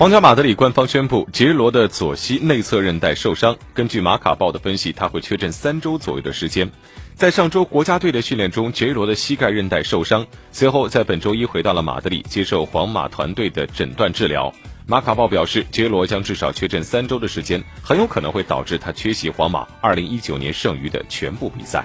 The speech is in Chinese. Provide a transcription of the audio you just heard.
皇家马德里官方宣布杰罗的左膝内侧韧带受伤，根据马卡报的分析，他会缺阵三周左右的时间。在上周国家队的训练中，杰罗的膝盖韧带受伤，随后在本周一回到了马德里接受皇马团队的诊断治疗。马卡报表示，杰罗将至少缺阵三周的时间，很有可能会导致他缺席皇马2019年剩余的全部比赛。